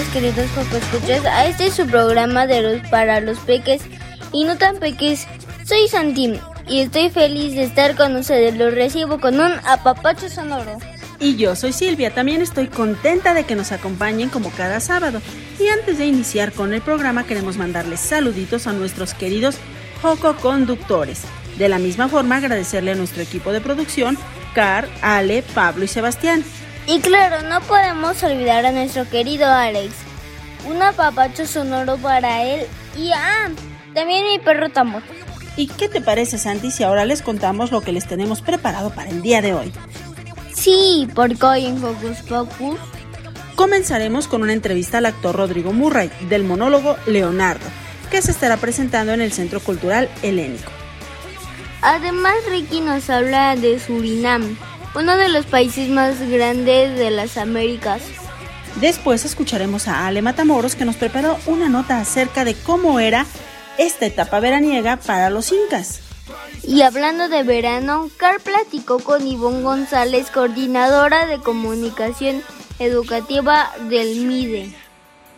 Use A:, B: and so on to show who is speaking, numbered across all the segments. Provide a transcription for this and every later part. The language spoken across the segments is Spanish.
A: Bienvenidos queridos escuchas a este es su programa de los para los peques y no tan peques. Soy Santim y estoy feliz de estar con ustedes. Los recibo con un apapacho sonoro.
B: Y yo soy Silvia, también estoy contenta de que nos acompañen como cada sábado. Y antes de iniciar con el programa queremos mandarles saluditos a nuestros queridos Joco Conductores. De la misma forma agradecerle a nuestro equipo de producción, Car, Ale, Pablo y Sebastián.
A: Y claro, no podemos olvidar a nuestro querido Alex. Un apapacho sonoro para él y ah, también mi perro Tamor.
B: ¿Y qué te parece Santi si ahora les contamos lo que les tenemos preparado para el día de hoy?
A: Sí, porque hoy en Focus Focus
B: Comenzaremos con una entrevista al actor Rodrigo Murray del monólogo Leonardo, que se estará presentando en el Centro Cultural Helénico.
A: Además, Ricky nos habla de Surinam, uno de los países más grandes de las Américas.
B: Después escucharemos a Ale Matamoros que nos preparó una nota acerca de cómo era esta etapa veraniega para los incas.
A: Y hablando de verano, Car platicó con Ivonne González, coordinadora de comunicación educativa del MIDE,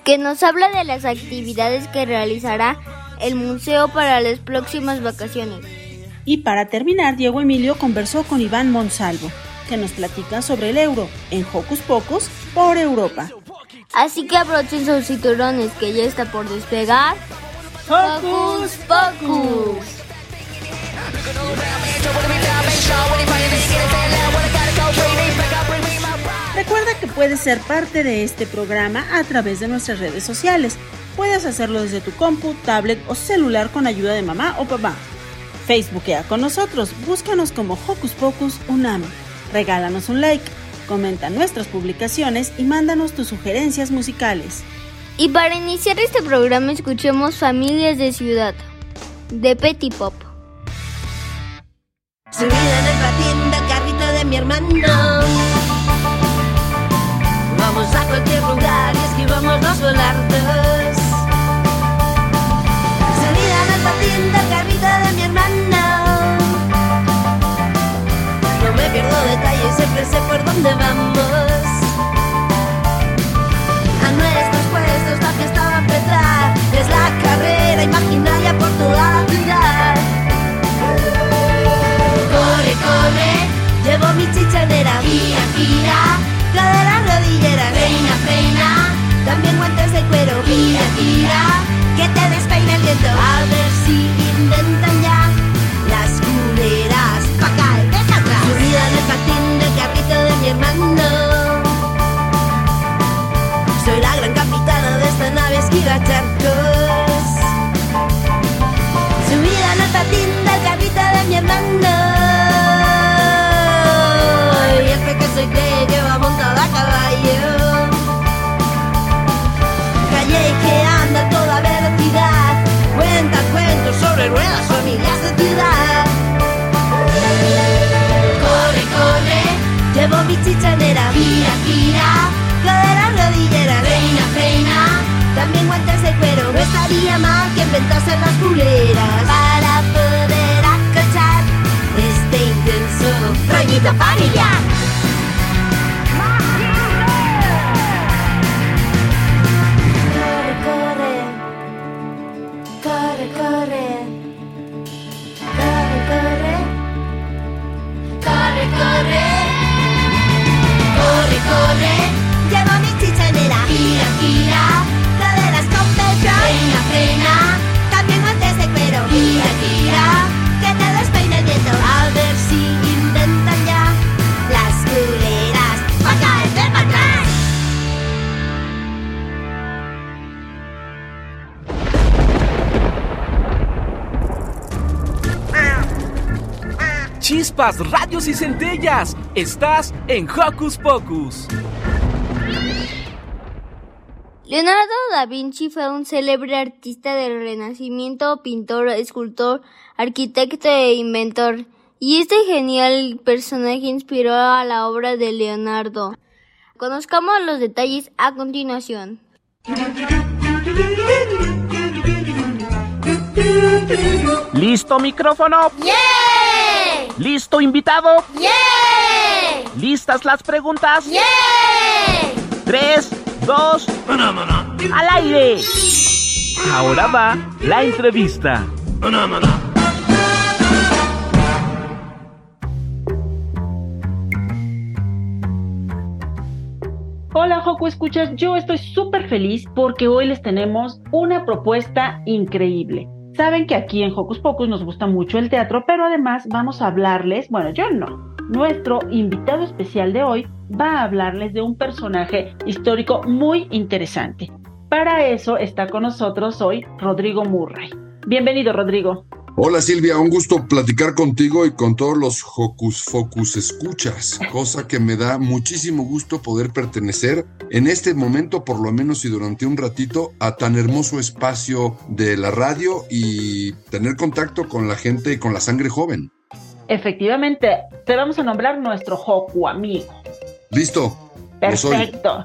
A: que nos habla de las actividades que realizará el museo para las próximas vacaciones.
B: Y para terminar, Diego Emilio conversó con Iván Monsalvo, que nos platica sobre el euro en Hocus Pocus por Europa.
A: Así que abrochen sus cinturones que ya está por despegar. ¡Hocus Pocus!
B: Recuerda que puedes ser parte de este programa a través de nuestras redes sociales. Puedes hacerlo desde tu compu, tablet o celular con ayuda de mamá o papá. Facebookea con nosotros, búscanos como Hocus Pocus Unam. Regálanos un like, comenta nuestras publicaciones y mándanos tus sugerencias musicales.
A: Y para iniciar este programa escuchemos Familias de Ciudad, de Petty Pop.
C: Subida en el patín del carrito de mi hermano. Vamos a cualquier lugar y esquivamos los volantes. Pierdo detalles, siempre sé por dónde vamos. A nuestros puestos la fiesta va a empezar. Es la carrera imaginaria por toda la. Corre, corre, llevo mi chichanera, gira, gira, cadera, rodillera, reina, reina, también guantes de cuero, gira, gira, que te despeine el viento, a ver si inventan sobre ruedas, familias de ciudad. Corre, corre, llevo mi chichanera. Gira, gira, cadera, rodillera, reina, reina. También guantes de cuero, no estaría mal que inventasen las culeras para poder acochar este intenso rollito familiar. correr
D: Chispas, radios y centellas. Estás en Hocus Pocus.
A: Leonardo da Vinci fue un célebre artista del Renacimiento, pintor, escultor, arquitecto e inventor. Y este genial personaje inspiró a la obra de Leonardo. Conozcamos los detalles a continuación.
D: ¿Listo micrófono?
E: ¡Yeah!
D: ¿Listo invitado?
E: ¡Yeah!
D: ¿Listas las preguntas?
E: ¡Yeah!
D: Tres, dos, al aire. Ahora va la entrevista.
F: Hola Joco Escuchas, yo estoy súper feliz porque hoy les tenemos una propuesta increíble. Saben que aquí en Hocus Pocus nos gusta mucho el teatro, pero además vamos a hablarles, bueno, yo no, nuestro invitado especial de hoy va a hablarles de un personaje histórico muy interesante. Para eso está con nosotros hoy Rodrigo Murray. Bienvenido, Rodrigo.
G: Hola Silvia, un gusto platicar contigo y con todos los Hocus Focus escuchas, cosa que me da muchísimo gusto poder pertenecer en este momento, por lo menos y durante un ratito, a tan hermoso espacio de la radio y tener contacto con la gente y con la sangre joven.
F: Efectivamente, te vamos a nombrar nuestro Hoku amigo.
G: Listo.
F: Perfecto.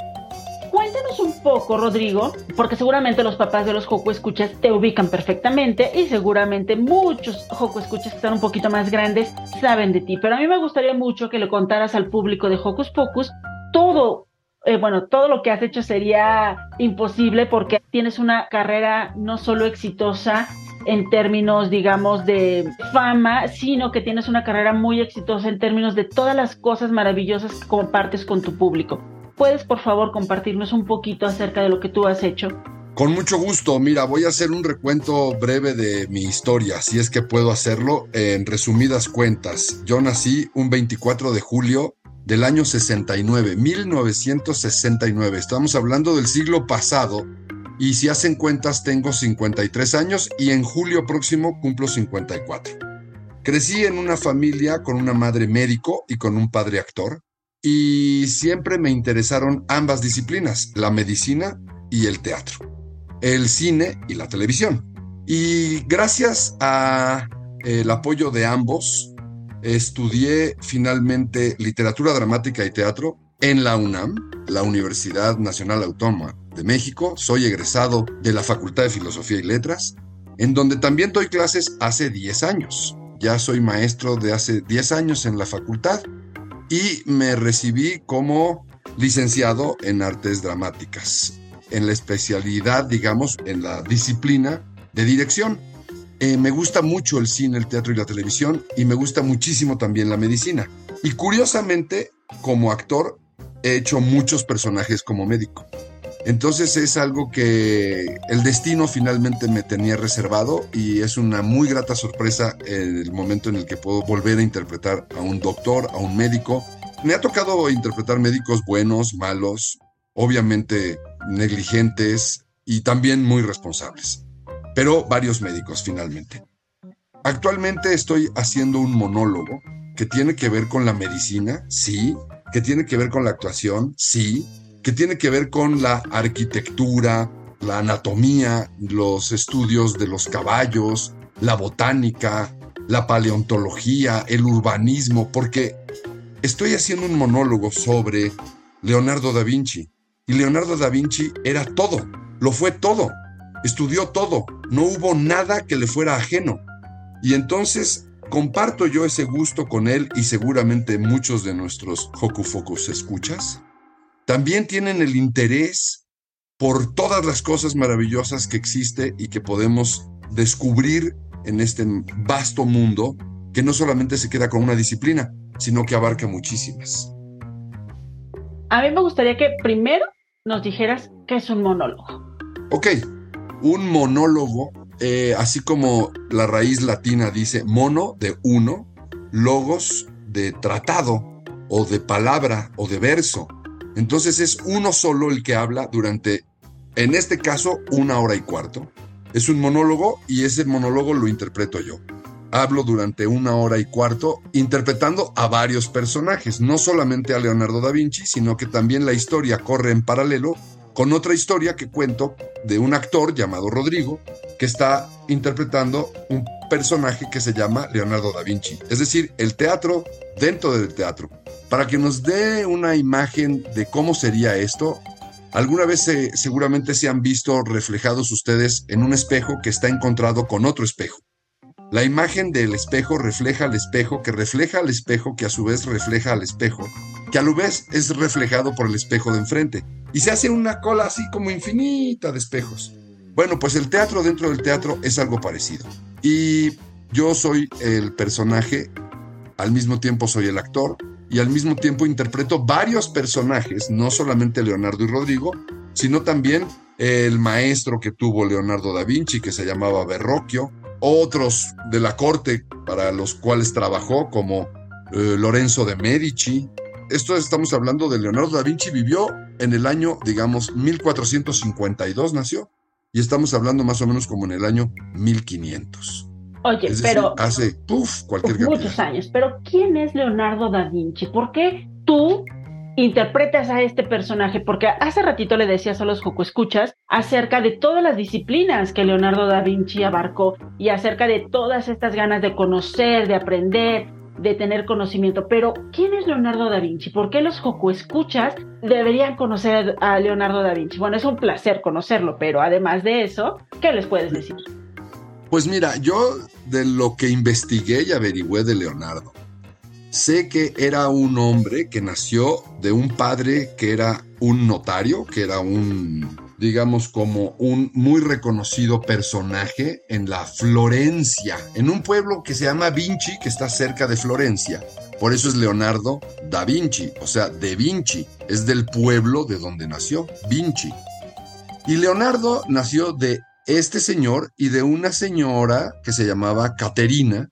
F: Cuéntanos un poco, Rodrigo, porque seguramente los papás de los Hoku Escuchas te ubican perfectamente y seguramente muchos Hoku Escuchas que están un poquito más grandes saben de ti. Pero a mí me gustaría mucho que le contaras al público de Hocus Pocus todo, eh, bueno, todo lo que has hecho sería imposible porque tienes una carrera no solo exitosa en términos, digamos, de fama, sino que tienes una carrera muy exitosa en términos de todas las cosas maravillosas que compartes con tu público. ¿Puedes, por favor, compartirnos un poquito acerca de lo que tú has hecho?
G: Con mucho gusto, mira, voy a hacer un recuento breve de mi historia, si es que puedo hacerlo en resumidas cuentas. Yo nací un 24 de julio del año 69, 1969. Estamos hablando del siglo pasado y si hacen cuentas tengo 53 años y en julio próximo cumplo 54. Crecí en una familia con una madre médico y con un padre actor y siempre me interesaron ambas disciplinas, la medicina y el teatro, el cine y la televisión. Y gracias a el apoyo de ambos, estudié finalmente literatura dramática y teatro en la UNAM, la Universidad Nacional Autónoma de México. Soy egresado de la Facultad de Filosofía y Letras, en donde también doy clases hace 10 años. Ya soy maestro de hace 10 años en la facultad y me recibí como licenciado en artes dramáticas, en la especialidad, digamos, en la disciplina de dirección. Eh, me gusta mucho el cine, el teatro y la televisión y me gusta muchísimo también la medicina. Y curiosamente, como actor, he hecho muchos personajes como médico. Entonces es algo que el destino finalmente me tenía reservado y es una muy grata sorpresa el momento en el que puedo volver a interpretar a un doctor, a un médico. Me ha tocado interpretar médicos buenos, malos, obviamente negligentes y también muy responsables, pero varios médicos finalmente. Actualmente estoy haciendo un monólogo que tiene que ver con la medicina, sí, que tiene que ver con la actuación, sí, que tiene que ver con la arquitectura, la anatomía, los estudios de los caballos, la botánica, la paleontología, el urbanismo, porque estoy haciendo un monólogo sobre Leonardo da Vinci. Y Leonardo da Vinci era todo, lo fue todo, estudió todo, no hubo nada que le fuera ajeno. Y entonces comparto yo ese gusto con él y seguramente muchos de nuestros Hocus escuchas también tienen el interés por todas las cosas maravillosas que existe y que podemos descubrir en este vasto mundo que no solamente se queda con una disciplina, sino que abarca muchísimas.
F: A mí me gustaría que primero nos dijeras qué es un monólogo.
G: Ok, un monólogo, eh, así como la raíz latina dice mono de uno, logos de tratado o de palabra o de verso. Entonces es uno solo el que habla durante, en este caso, una hora y cuarto. Es un monólogo y ese monólogo lo interpreto yo. hablo durante una hora y cuarto interpretando a varios personajes, no solamente a Leonardo da Vinci, sino que también la historia corre en paralelo con otra historia que cuento de un actor llamado Rodrigo que está interpretando un personaje que se llama Leonardo da Vinci. Es decir, el teatro dentro del teatro. Para que nos dé una imagen de cómo sería esto, alguna vez seguramente se han visto reflejados ustedes en un espejo que está encontrado con otro espejo. La imagen del espejo refleja al espejo, que refleja al espejo, que a su vez refleja al espejo, que a su vez es reflejado por el espejo de enfrente. Y se hace una cola así como infinita de espejos. Bueno, pues el teatro dentro del teatro es algo parecido. Y yo soy el personaje, al mismo tiempo soy el actor, y al mismo tiempo interpreto varios personajes, no solamente Leonardo y Rodrigo, sino también el maestro que tuvo Leonardo da Vinci, que se llamaba Verrocchio, otros de la corte para los cuales trabajó, como eh, Lorenzo de Medici. Esto estamos hablando de Leonardo da Vinci, vivió en el año, digamos, 1452 nació, y estamos hablando más o menos como en el año 1500.
F: Oye, pero...
G: hace, puff, cualquier
F: Muchos años, pero ¿quién es Leonardo da Vinci? ¿Por qué tú interpretas a este personaje, porque hace ratito le decías a los Joco Escuchas acerca de todas las disciplinas que Leonardo da Vinci abarcó y acerca de todas estas ganas de conocer, de aprender, de tener conocimiento. Pero, ¿quién es Leonardo da Vinci? ¿Por qué los Joco Escuchas deberían conocer a Leonardo da Vinci? Bueno, es un placer conocerlo, pero además de eso, ¿qué les puedes decir?
G: Pues mira, yo de lo que investigué y averigüé de Leonardo, Sé que era un hombre que nació de un padre que era un notario, que era un, digamos, como un muy reconocido personaje en la Florencia, en un pueblo que se llama Vinci, que está cerca de Florencia. Por eso es Leonardo da Vinci, o sea, de Vinci, es del pueblo de donde nació, Vinci. Y Leonardo nació de este señor y de una señora que se llamaba Caterina,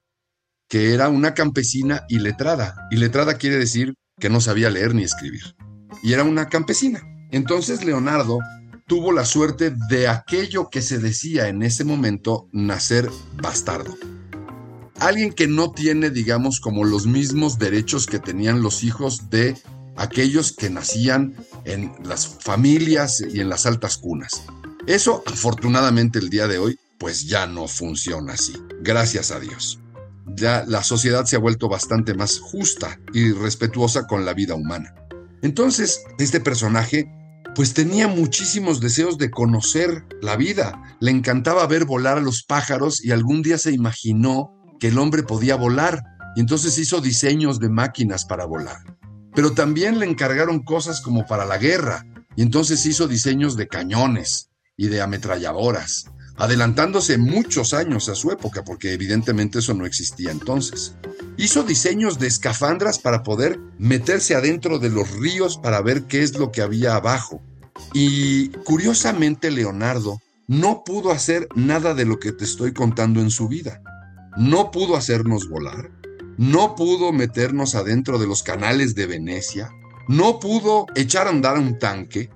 G: que era una campesina iletrada. Iletrada quiere decir que no sabía leer ni escribir. Y era una campesina. Entonces Leonardo tuvo la suerte de aquello que se decía en ese momento nacer bastardo. Alguien que no tiene, digamos, como los mismos derechos que tenían los hijos de aquellos que nacían en las familias y en las altas cunas. Eso, afortunadamente, el día de hoy, pues ya no funciona así. Gracias a Dios ya la sociedad se ha vuelto bastante más justa y respetuosa con la vida humana. Entonces, este personaje pues tenía muchísimos deseos de conocer la vida. Le encantaba ver volar a los pájaros y algún día se imaginó que el hombre podía volar y entonces hizo diseños de máquinas para volar. Pero también le encargaron cosas como para la guerra y entonces hizo diseños de cañones y de ametralladoras adelantándose muchos años a su época, porque evidentemente eso no existía entonces. Hizo diseños de escafandras para poder meterse adentro de los ríos para ver qué es lo que había abajo. Y curiosamente Leonardo no pudo hacer nada de lo que te estoy contando en su vida. No pudo hacernos volar, no pudo meternos adentro de los canales de Venecia, no pudo echar a andar un tanque,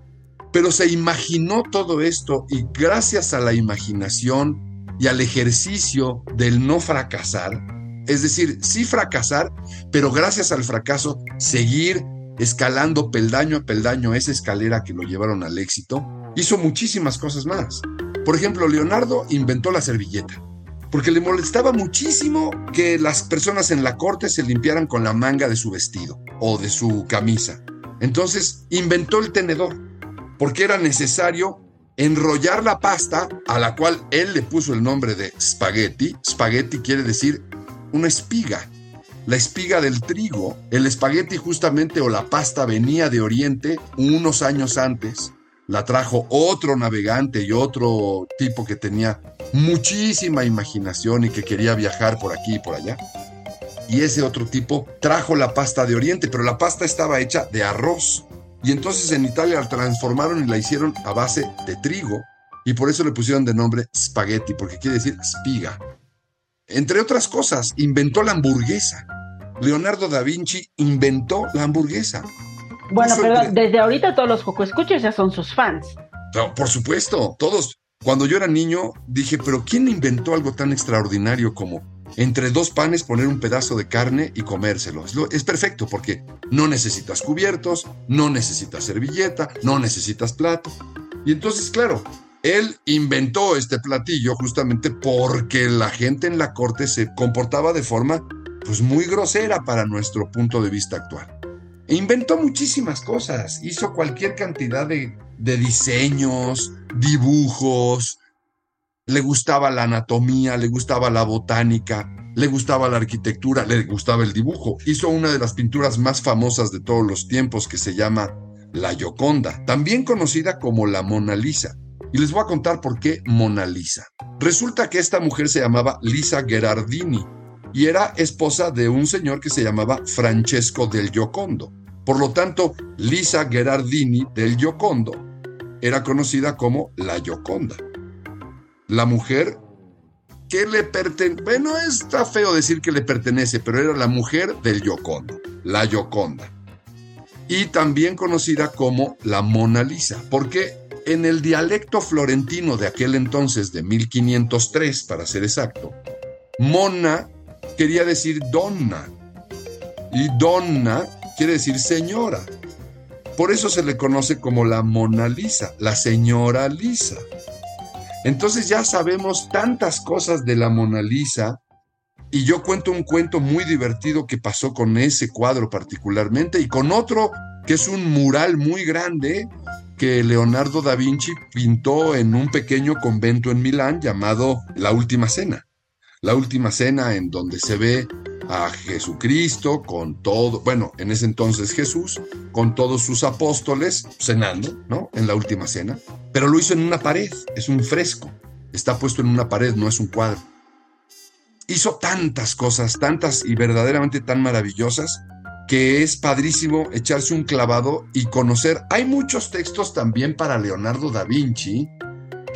G: pero se imaginó todo esto y gracias a la imaginación y al ejercicio del no fracasar, es decir, sí fracasar, pero gracias al fracaso seguir escalando peldaño a peldaño esa escalera que lo llevaron al éxito, hizo muchísimas cosas más. Por ejemplo, Leonardo inventó la servilleta, porque le molestaba muchísimo que las personas en la corte se limpiaran con la manga de su vestido o de su camisa. Entonces inventó el tenedor porque era necesario enrollar la pasta a la cual él le puso el nombre de spaghetti. Spaghetti quiere decir una espiga. La espiga del trigo, el espagueti justamente o la pasta venía de Oriente unos años antes. La trajo otro navegante y otro tipo que tenía muchísima imaginación y que quería viajar por aquí y por allá. Y ese otro tipo trajo la pasta de Oriente, pero la pasta estaba hecha de arroz. Y entonces en Italia la transformaron y la hicieron a base de trigo y por eso le pusieron de nombre spaghetti, porque quiere decir espiga. Entre otras cosas, inventó la hamburguesa. Leonardo da Vinci inventó la hamburguesa.
F: Bueno, pero desde ahorita todos los Joco Escuchas ya son sus fans.
G: por supuesto, todos. Cuando yo era niño dije, pero ¿quién inventó algo tan extraordinario como entre dos panes poner un pedazo de carne y comérselo. Es, perfecto porque no necesitas cubiertos, no necesitas servilleta, no necesitas plato. Y entonces, claro, él inventó este platillo justamente porque la gente en la corte se comportaba de forma pues muy grosera para nuestro punto de vista actual. E inventó muchísimas cosas, hizo cualquier cantidad de, de diseños, dibujos, le gustaba la anatomía, le gustaba la botánica, le gustaba la arquitectura, le gustaba el dibujo. Hizo una de las pinturas más famosas de todos los tiempos que se llama La Gioconda, también conocida como la Mona Lisa. Y les voy a contar por qué Mona Lisa. Resulta que esta mujer se llamaba Lisa Gherardini y era esposa de un señor que se llamaba Francesco del Giocondo. Por lo tanto, Lisa Gherardini del Giocondo era conocida como la Gioconda. La mujer que le pertenece, bueno, está feo decir que le pertenece, pero era la mujer del Giocondo, la Gioconda. Y también conocida como la Mona Lisa, porque en el dialecto florentino de aquel entonces, de 1503 para ser exacto, Mona quería decir donna y donna quiere decir señora. Por eso se le conoce como la Mona Lisa, la señora Lisa. Entonces ya sabemos tantas cosas de la Mona Lisa y yo cuento un cuento muy divertido que pasó con ese cuadro particularmente y con otro que es un mural muy grande que Leonardo da Vinci pintó en un pequeño convento en Milán llamado La Última Cena. La Última Cena en donde se ve a Jesucristo con todo, bueno, en ese entonces Jesús, con todos sus apóstoles cenando, ¿no? En la última cena. Pero lo hizo en una pared, es un fresco, está puesto en una pared, no es un cuadro. Hizo tantas cosas, tantas y verdaderamente tan maravillosas, que es padrísimo echarse un clavado y conocer. Hay muchos textos también para Leonardo da Vinci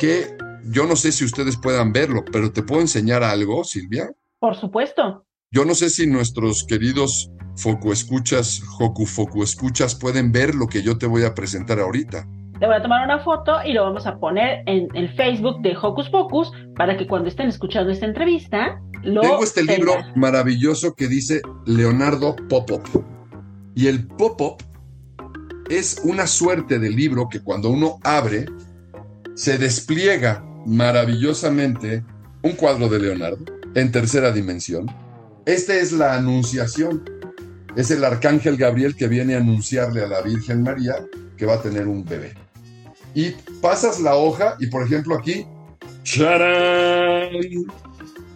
G: que yo no sé si ustedes puedan verlo, pero te puedo enseñar algo, Silvia.
F: Por supuesto.
G: Yo no sé si nuestros queridos Foco Escuchas, Joku Foco Escuchas pueden ver lo que yo te voy a presentar ahorita.
F: Te voy a tomar una foto y lo vamos a poner en el Facebook de Hocus Pocus para que cuando estén escuchando esta entrevista lo
G: Tengo este libro maravilloso que dice Leonardo Popop. Y el Popop es una suerte de libro que cuando uno abre se despliega maravillosamente un cuadro de Leonardo en tercera dimensión esta es la anunciación. Es el arcángel Gabriel que viene a anunciarle a la Virgen María que va a tener un bebé. Y pasas la hoja y por ejemplo aquí, ¡charán!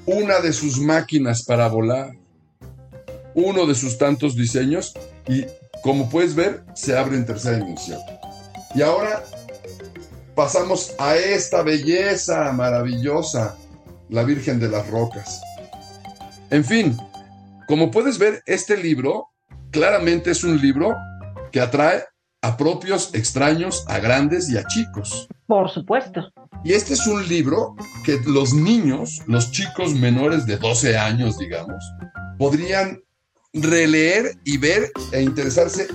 G: Una de sus máquinas para volar. Uno de sus tantos diseños y como puedes ver se abre en tercera dimensión. Y ahora pasamos a esta belleza maravillosa, la Virgen de las Rocas. En fin, como puedes ver, este libro claramente es un libro que atrae a propios, extraños, a grandes y a chicos.
F: Por supuesto.
G: Y este es un libro que los niños, los chicos menores de 12 años, digamos, podrían releer y ver e interesarse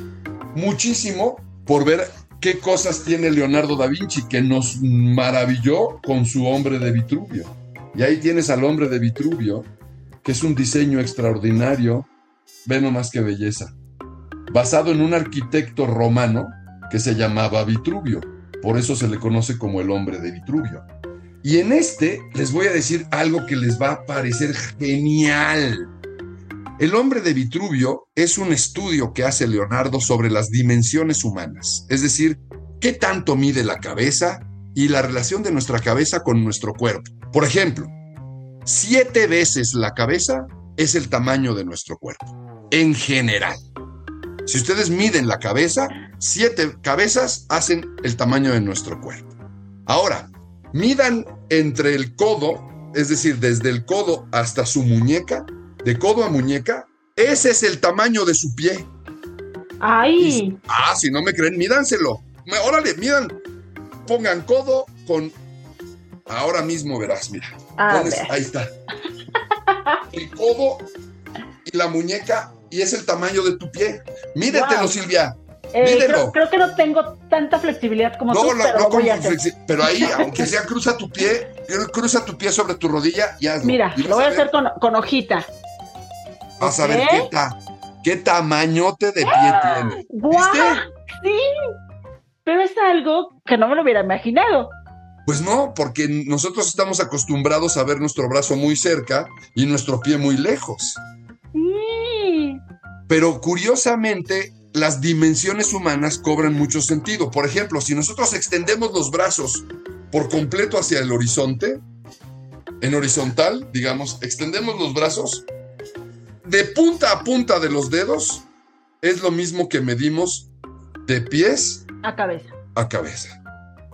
G: muchísimo por ver qué cosas tiene Leonardo da Vinci que nos maravilló con su hombre de Vitruvio. Y ahí tienes al hombre de Vitruvio que es un diseño extraordinario, ve nomás qué belleza, basado en un arquitecto romano que se llamaba Vitruvio, por eso se le conoce como el hombre de Vitruvio. Y en este les voy a decir algo que les va a parecer genial. El hombre de Vitruvio es un estudio que hace Leonardo sobre las dimensiones humanas, es decir, qué tanto mide la cabeza y la relación de nuestra cabeza con nuestro cuerpo. Por ejemplo, siete veces la cabeza es el tamaño de nuestro cuerpo, en general. Si ustedes miden la cabeza, siete cabezas hacen el tamaño de nuestro cuerpo. Ahora, midan entre el codo, es decir, desde el codo hasta su muñeca, de codo a muñeca, ese es el tamaño de su pie.
F: ¡Ay!
G: ah, si no me creen, mídanselo. Órale, midan. Pongan codo con Ahora mismo verás, mira. Ahí está. El codo y la muñeca y es el tamaño de tu pie. Mídetelo, Silvia.
F: Eh,
G: Mídelo.
F: creo, creo que no tengo tanta flexibilidad como
G: No,
F: tú,
G: no,
F: pero
G: no
F: voy a hacer.
G: pero ahí, aunque sea cruza tu pie, cruza tu pie sobre tu rodilla y hazlo.
F: Mira,
G: Y
F: lo voy a hacer con, con hojita.
G: Vas a ver qué, ta- qué tamañote de pie tiene.
F: ¡Guau! Sí, pero es algo que no me lo hubiera imaginado.
G: Pues no, porque nosotros estamos acostumbrados a ver nuestro brazo muy cerca y nuestro pie muy lejos.
F: Sí.
G: Pero curiosamente, las dimensiones humanas cobran mucho sentido. Por ejemplo, si nosotros extendemos los brazos por completo hacia el horizonte, en horizontal, digamos, extendemos los brazos, de punta a punta de los dedos, es lo mismo que medimos de pies
F: A cabeza.
G: a cabeza.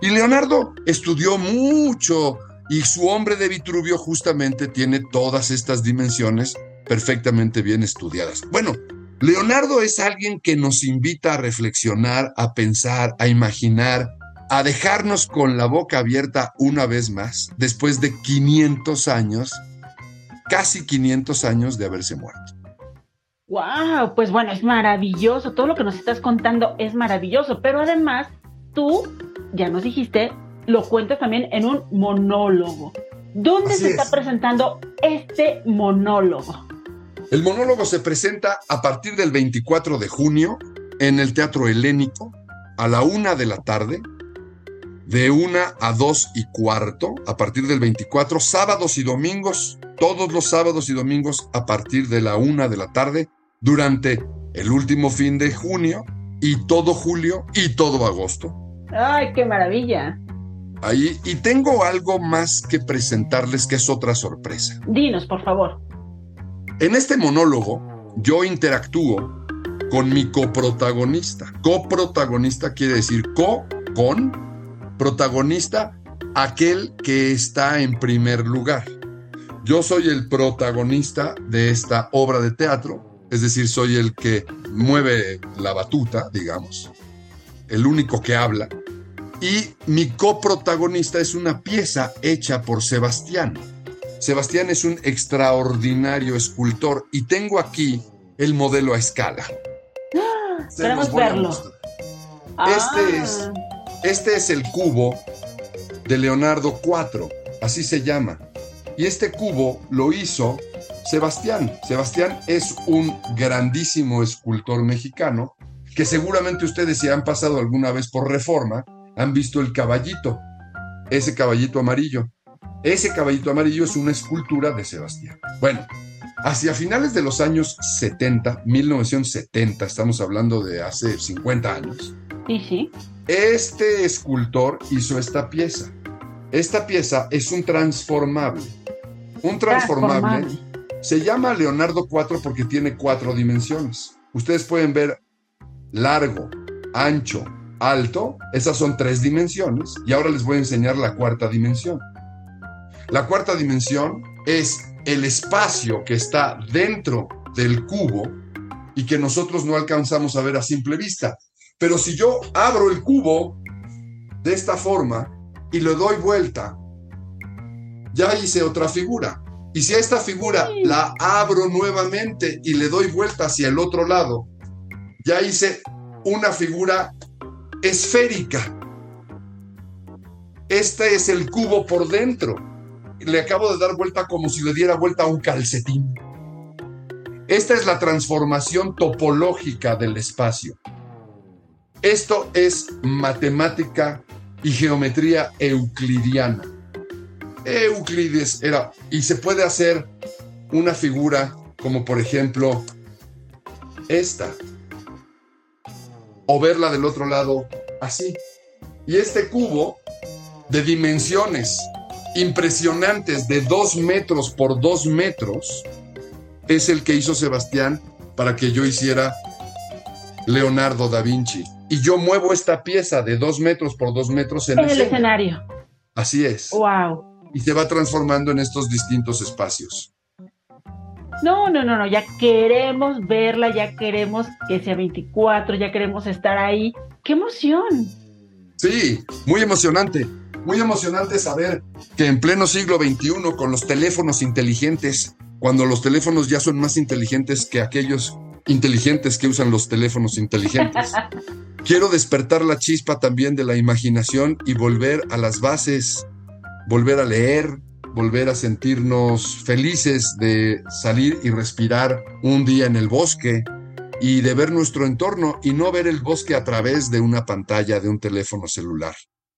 G: Y Leonardo estudió mucho y su hombre de Vitruvio justamente tiene todas estas dimensiones perfectamente bien estudiadas. Bueno, Leonardo es alguien que nos invita a reflexionar, a pensar, a imaginar, a dejarnos con la boca abierta una vez más, después de 500 años, casi 500 años de haberse muerto.
F: Wow, pues bueno, es maravilloso. Todo lo que nos estás contando es maravilloso, pero además tú, ya nos dijiste, lo cuentas también en un monólogo. ¿Dónde
G: Así
F: se está
G: es.
F: presentando este monólogo?
G: El monólogo se presenta a partir del 24 de junio en el Teatro Helénico a la una de la tarde, de una a dos y cuarto, a partir del 24, sábados y domingos, todos los sábados y domingos a partir de la una de la tarde, durante el último fin de junio y todo julio y todo agosto.
F: Ay, qué maravilla.
G: Ahí, y tengo algo más que presentarles que es otra sorpresa.
F: Dinos, por favor.
G: En este monólogo, yo interactúo con mi coprotagonista. Coprotagonista quiere decir co, con, protagonista, aquel que está en primer lugar. Yo soy el protagonista de esta obra de teatro, es decir, soy el que mueve la batuta, digamos, el único que habla. Y mi coprotagonista es una pieza hecha por Sebastián. Sebastián es un extraordinario escultor y tengo aquí el modelo a escala. Se
F: Queremos
G: los voy a
F: verlo.
G: Este
F: Ah,
G: es- Este es el cubo de Leonardo IV, así se llama. Y este cubo lo hizo Sebastián. Sebastián es un grandísimo escultor mexicano que seguramente ustedes si han pasado alguna vez por reforma han visto el caballito, ese caballito amarillo. Ese caballito amarillo es una escultura de Sebastián. Bueno, hacia finales de los años 70, 1970, estamos hablando de hace 50 años,
F: Sí, sí.
G: este escultor hizo esta pieza. Esta pieza es un transformable. Un transformable, se llama Leonardo 4 porque tiene cuatro dimensiones. Ustedes pueden ver largo, ancho, alto. Esas son tres dimensiones. Y ahora les voy a enseñar la cuarta dimensión. La cuarta dimensión es el espacio que está dentro del cubo y que nosotros no alcanzamos a ver a simple vista. Pero si yo abro el cubo de esta forma y le doy vuelta, ya hice otra figura. Y si a esta figura la abro nuevamente y le doy vuelta hacia el otro lado, ya hice una figura esférica. Este es el cubo por dentro. Le acabo de dar vuelta como si le diera vuelta a un calcetín. Esta es la transformación topológica del espacio. Esto es matemática y geometría euclidiana. Euclides era, y se puede hacer una figura como por ejemplo esta, o verla del otro lado así. Y este cubo de dimensiones impresionantes de dos metros por dos metros es el que hizo Sebastián para que yo hiciera Leonardo da Vinci. Y yo muevo esta pieza de dos metros por dos metros en,
F: En el
G: escena.
F: escenario.
G: Así es.
F: Wow.
G: Y se va transformando en estos distintos espacios.
F: No, no, no, no, ya queremos verla, ya queremos que sea 24, ya queremos estar ahí. ¡Qué emoción!
G: Sí, muy emocionante. Muy emocionante saber que en pleno siglo XXI, con los teléfonos inteligentes, cuando los teléfonos ya son más inteligentes que aquellos inteligentes que usan los teléfonos inteligentes. Quiero despertar la chispa también de la imaginación y volver a las bases, volver a leer, volver a sentirnos felices de salir y respirar un día en el bosque y de ver nuestro entorno y no ver el bosque a través de una pantalla de un teléfono celular.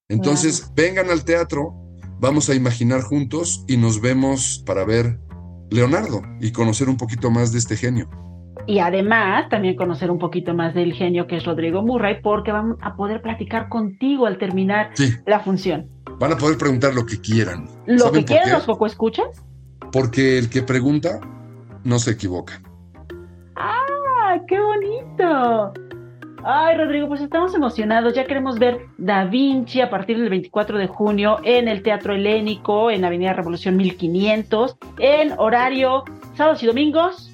G: Entonces, vengan al teatro, vamos a imaginar juntos y nos vemos para ver Leonardo y conocer un poquito más de este genio.
F: Y además también conocer un poquito más del genio que es Rodrigo Murray, porque van a poder platicar contigo al terminar la función.
G: Van a poder preguntar lo que quieran.
F: ¿Lo que quieran los Coco Escuchas?
G: Porque el que pregunta no se equivoca.
F: ¡Ah, qué bonito! Ay, Rodrigo, pues estamos emocionados. Ya queremos ver Da Vinci a partir del 24 de junio en el Teatro Helénico, en Avenida Revolución 1500, en horario sábados y domingos.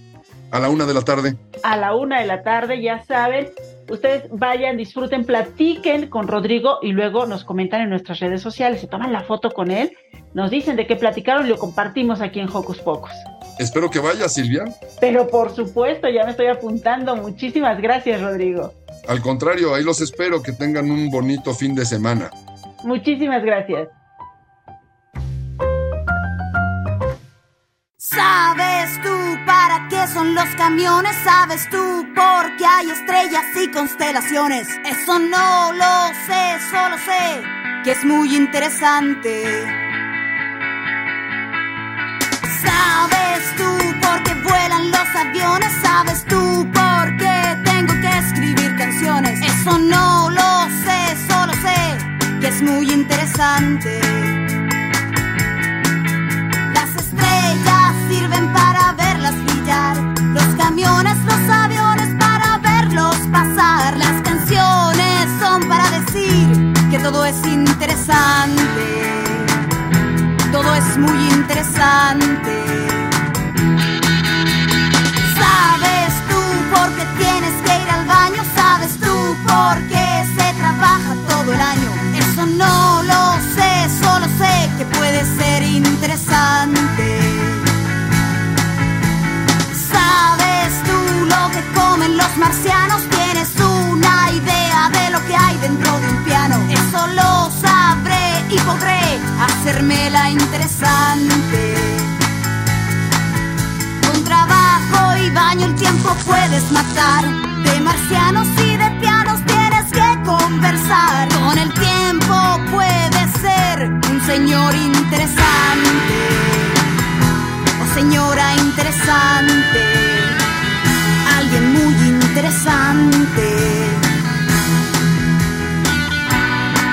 G: A la una de la tarde.
F: A la una de la tarde, ya saben. Ustedes vayan, disfruten, platiquen con Rodrigo y luego nos comentan en nuestras redes sociales. Se toman la foto con él, nos dicen de qué platicaron y lo compartimos aquí en Hocus Pocos.
G: Espero que vaya, Silvia.
F: Pero por supuesto, ya me estoy apuntando. Muchísimas gracias, Rodrigo.
G: Al contrario, ahí los espero, que tengan un bonito fin de semana.
F: Muchísimas gracias.
H: ¿Sabes tú para qué son los camiones? ¿Sabes tú por qué hay estrellas y constelaciones? Eso no lo sé, solo sé que es muy interesante. ¿Sabes tú por qué vuelan los aviones? ¿Sabes tú por qué tengo que escribir canciones? Eso no lo sé, solo sé que es muy interesante. Las estrellas pasar, las canciones son para decir que todo es interesante todo es muy interesante. ¿Sabes tú por qué tienes que ir al baño? ¿Sabes tú por qué se trabaja todo el año? Eso no lo sé, solo sé que puede ser interesante. ¿Sabes tú lo que comen los marcianos? ¿Tienes una idea de lo que hay dentro de un piano? Eso lo sabré y podré la interesante. Con trabajo y baño el tiempo puedes matar. De marcianos y de pianos tienes que conversar. Con el tiempo puedes ser un señor interesante. O señora interesante. Alguien muy interesante.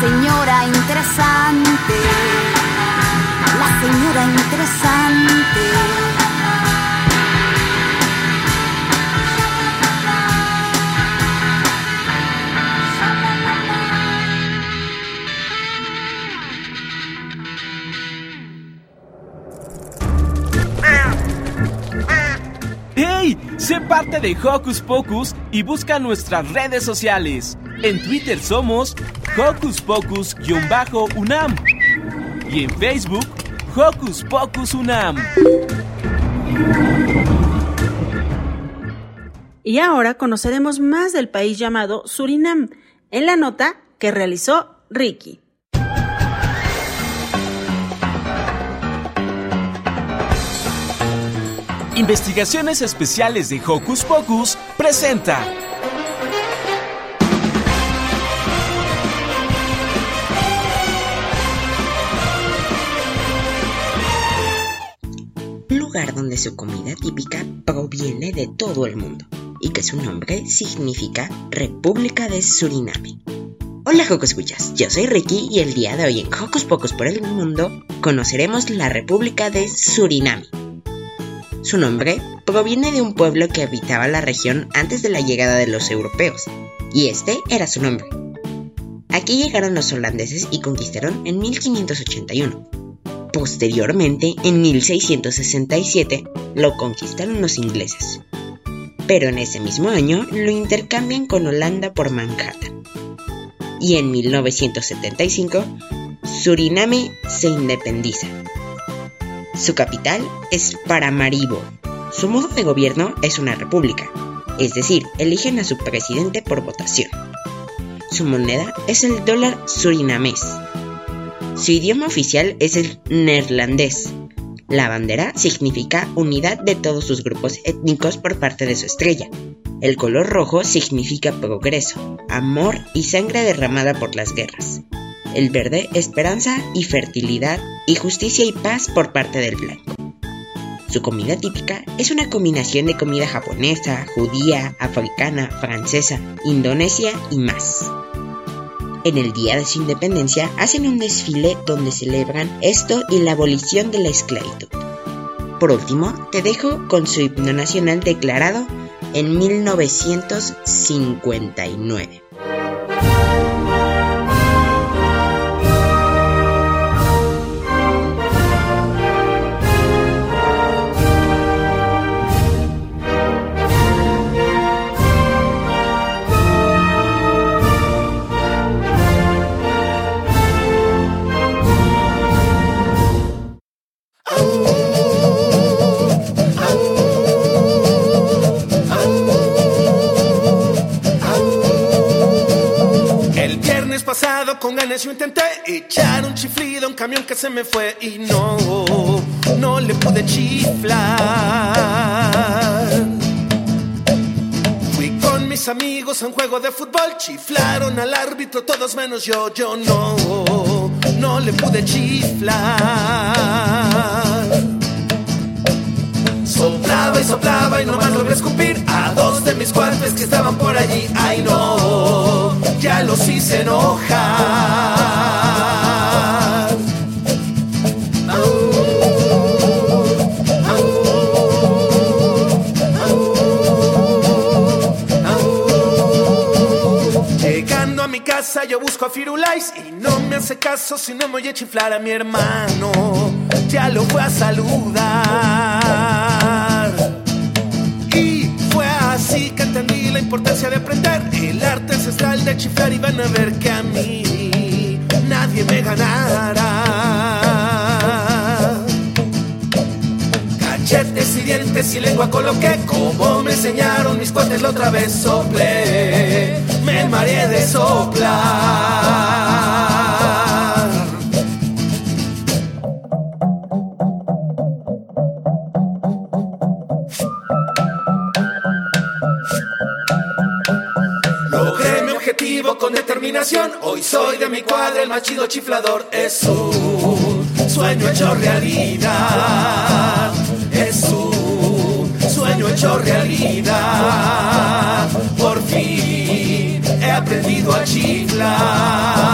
H: señora interesante, la señora interesante.
D: Sé parte de Hocus Pocus y busca nuestras redes sociales. En Twitter somos Hocus Pocus-UNAM y en Facebook Hocus Pocus UNAM.
F: Y ahora conoceremos más del país llamado Surinam en la nota que realizó Ricky.
D: Investigaciones Especiales de Hocus Pocus presenta.
I: Donde su comida típica proviene de todo el mundo y que su nombre significa República de Suriname. Hola Hocus Escuchas, yo soy Ricky y el día de hoy en Hocus Pocus por el Mundo conoceremos la República de Suriname Su nombre proviene de un pueblo que habitaba la región antes de la llegada de los europeos, y este era su nombre. Aquí llegaron los holandeses y conquistaron en 1581. Posteriormente, en 1667, lo conquistaron los ingleses. Pero en ese mismo año lo intercambian con Holanda por Manhattan. Y en 1975, Suriname se independiza. Su capital es Paramaribo. Su modo de gobierno es una república, es decir, eligen a su presidente por votación. Su moneda es el dólar surinamés. Su idioma oficial es el neerlandés. La bandera significa unidad de todos sus grupos étnicos por parte de su estrella. El color rojo significa progreso, amor y sangre derramada por las guerras. El verde, esperanza y fertilidad y justicia y paz por parte del blanco. Su comida típica es una combinación de comida japonesa, judía, africana, francesa, indonesia y más. En el día de su independencia hacen un desfile donde celebran esto y la abolición de la esclavitud. Por último, te dejo con su himno nacional declarado en 1959.
J: Yo intenté echar un chiflido a un camión que se me fue y no, no le pude chiflar. Fui con mis amigos a un juego de fútbol, chiflaron al árbitro todos menos yo, yo no, no le pude chiflar. Soplaba y soplaba y nomás logré escupir a dos de mis cuates que estaban por allí. Ay no, ya los hice enojar. Y no me hace caso si no me voy a chiflar a mi hermano. Ya lo voy a saludar. Así que entendí la importancia de aprender el arte ancestral de chiflar y van a ver que a mí nadie me ganará. Cachetes y dientes y lengua coloqué como me enseñaron mis cuates la otra vez soplé, me mareé de soplar. con determinación. Hoy soy de mi cuadra el machido chiflador. Es un sueño hecho realidad. Es un sueño hecho realidad. Por fin he aprendido a chiflar.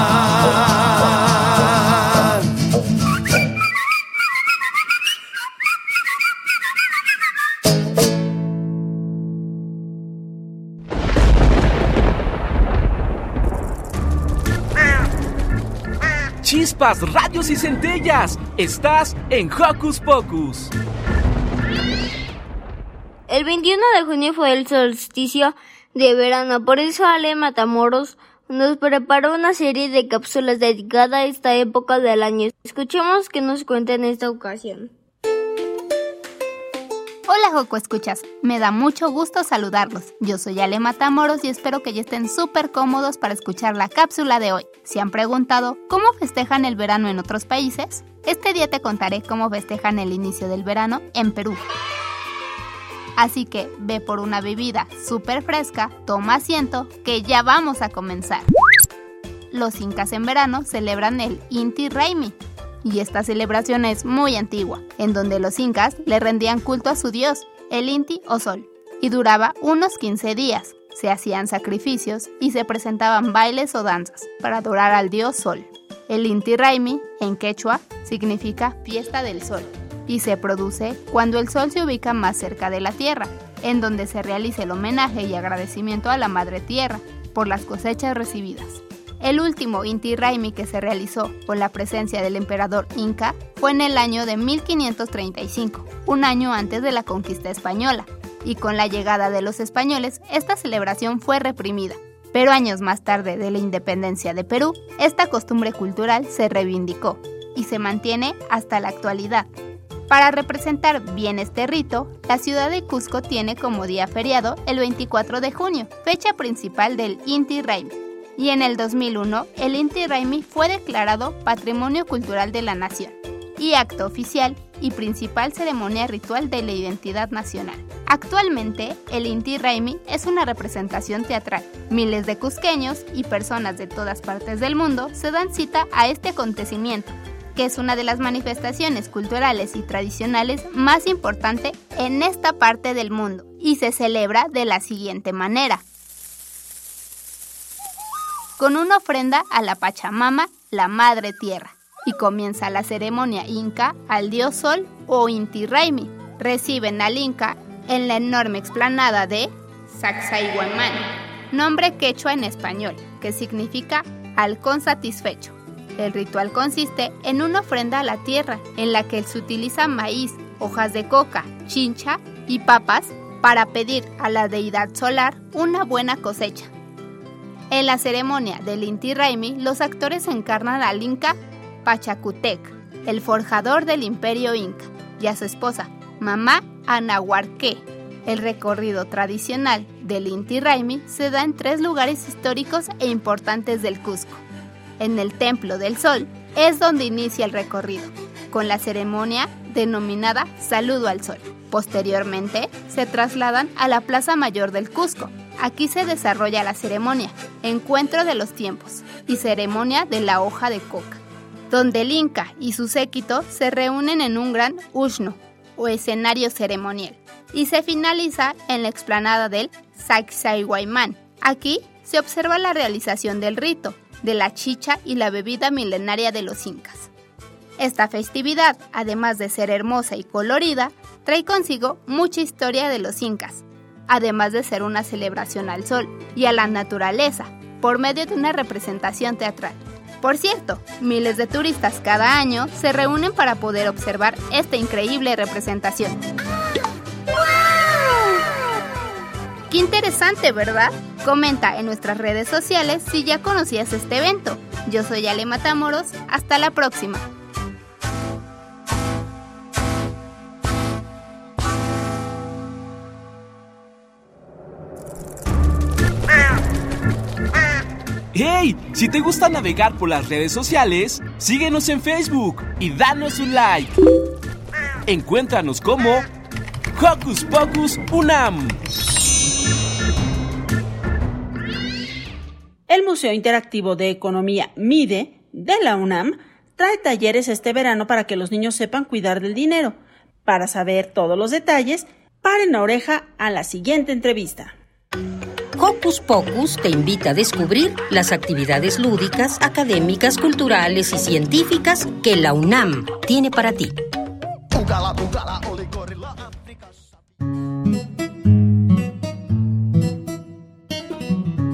D: radios y centellas. Estás en Hocus Pocus.
A: El 21 de junio fue el solsticio de verano, por eso Ale Matamoros nos preparó una serie de cápsulas dedicada a esta época del año. Escuchemos que nos cuenta en esta ocasión.
K: Hola Joco Escuchas, me da mucho gusto saludarlos. Yo soy Ale Matamoros y espero que ya estén súper cómodos para escuchar la cápsula de hoy. ¿Se han preguntado cómo festejan el verano en otros países? Este día te contaré cómo festejan el inicio del verano en Perú. Así que ve por una bebida súper fresca, toma asiento, que ya vamos a comenzar. Los incas en verano celebran el Inti Raimi, y esta celebración es muy antigua, en donde los incas le rendían culto a su dios, el Inti o Sol, y duraba unos 15 días. Se hacían sacrificios y se presentaban bailes o danzas para adorar al dios Sol. El Inti Raimi, en quechua, significa fiesta del sol. Y se produce cuando el Sol se ubica más cerca de la Tierra, en donde se realiza el homenaje y agradecimiento a la Madre Tierra por las cosechas recibidas. El último Inti Raimi que se realizó con la presencia del emperador Inca fue en el año de 1535, un año antes de la conquista española, y con la llegada de los españoles esta celebración fue reprimida. Pero años más tarde de la independencia de Perú, esta costumbre cultural se reivindicó y se mantiene hasta la actualidad. Para representar bien este rito, la ciudad de Cusco tiene como día feriado el 24 de junio, fecha principal del Inti Raimi y en el 2001 el Inti Raimi fue declarado Patrimonio Cultural de la Nación y acto oficial y principal ceremonia ritual de la identidad nacional. Actualmente, el Inti Raimi es una representación teatral. Miles de cusqueños y personas de todas partes del mundo se dan cita a este acontecimiento, que es una de las manifestaciones culturales y tradicionales más importante en esta parte del mundo y se celebra de la siguiente manera con una ofrenda a la Pachamama, la Madre Tierra. Y comienza la ceremonia inca al dios Sol o Inti Raimi. Reciben al inca en la enorme explanada de Sacsayhuamán, nombre quechua en español, que significa halcón satisfecho. El ritual consiste en una ofrenda a la tierra, en la que se utiliza maíz, hojas de coca, chincha y papas para pedir a la deidad solar una buena cosecha. En la ceremonia del Inti Raimi, los actores encarnan al Inca Pachacutec, el forjador del imperio Inca, y a su esposa, Mamá Anahuarque. El recorrido tradicional del Inti Raimi se da en tres lugares históricos e importantes del Cusco. En el Templo del Sol es donde inicia el recorrido, con la ceremonia denominada Saludo al Sol. Posteriormente, se trasladan a la Plaza Mayor del Cusco, Aquí se desarrolla la ceremonia, encuentro de los tiempos y ceremonia de la hoja de coca, donde el Inca y su séquito se reúnen en un gran ushno o escenario ceremonial y se finaliza en la explanada del Sacsayhuaymán. Aquí se observa la realización del rito, de la chicha y la bebida milenaria de los incas. Esta festividad, además de ser hermosa y colorida, trae consigo mucha historia de los incas, además de ser una celebración al sol y a la naturaleza, por medio de una representación teatral. Por cierto, miles de turistas cada año se reúnen para poder observar esta increíble representación. Qué interesante, ¿verdad? Comenta en nuestras redes sociales si ya conocías este evento. Yo soy Ale Matamoros, hasta la próxima.
D: ¡Hey! Si te gusta navegar por las redes sociales, síguenos en Facebook y danos un like. Encuéntranos como Hocus Pocus Unam.
F: El Museo Interactivo de Economía MIDE de la UNAM trae talleres este verano para que los niños sepan cuidar del dinero. Para saber todos los detalles, paren la oreja a la siguiente entrevista.
L: Hocus Pocus te invita a descubrir las actividades lúdicas, académicas, culturales y científicas que la UNAM tiene para ti.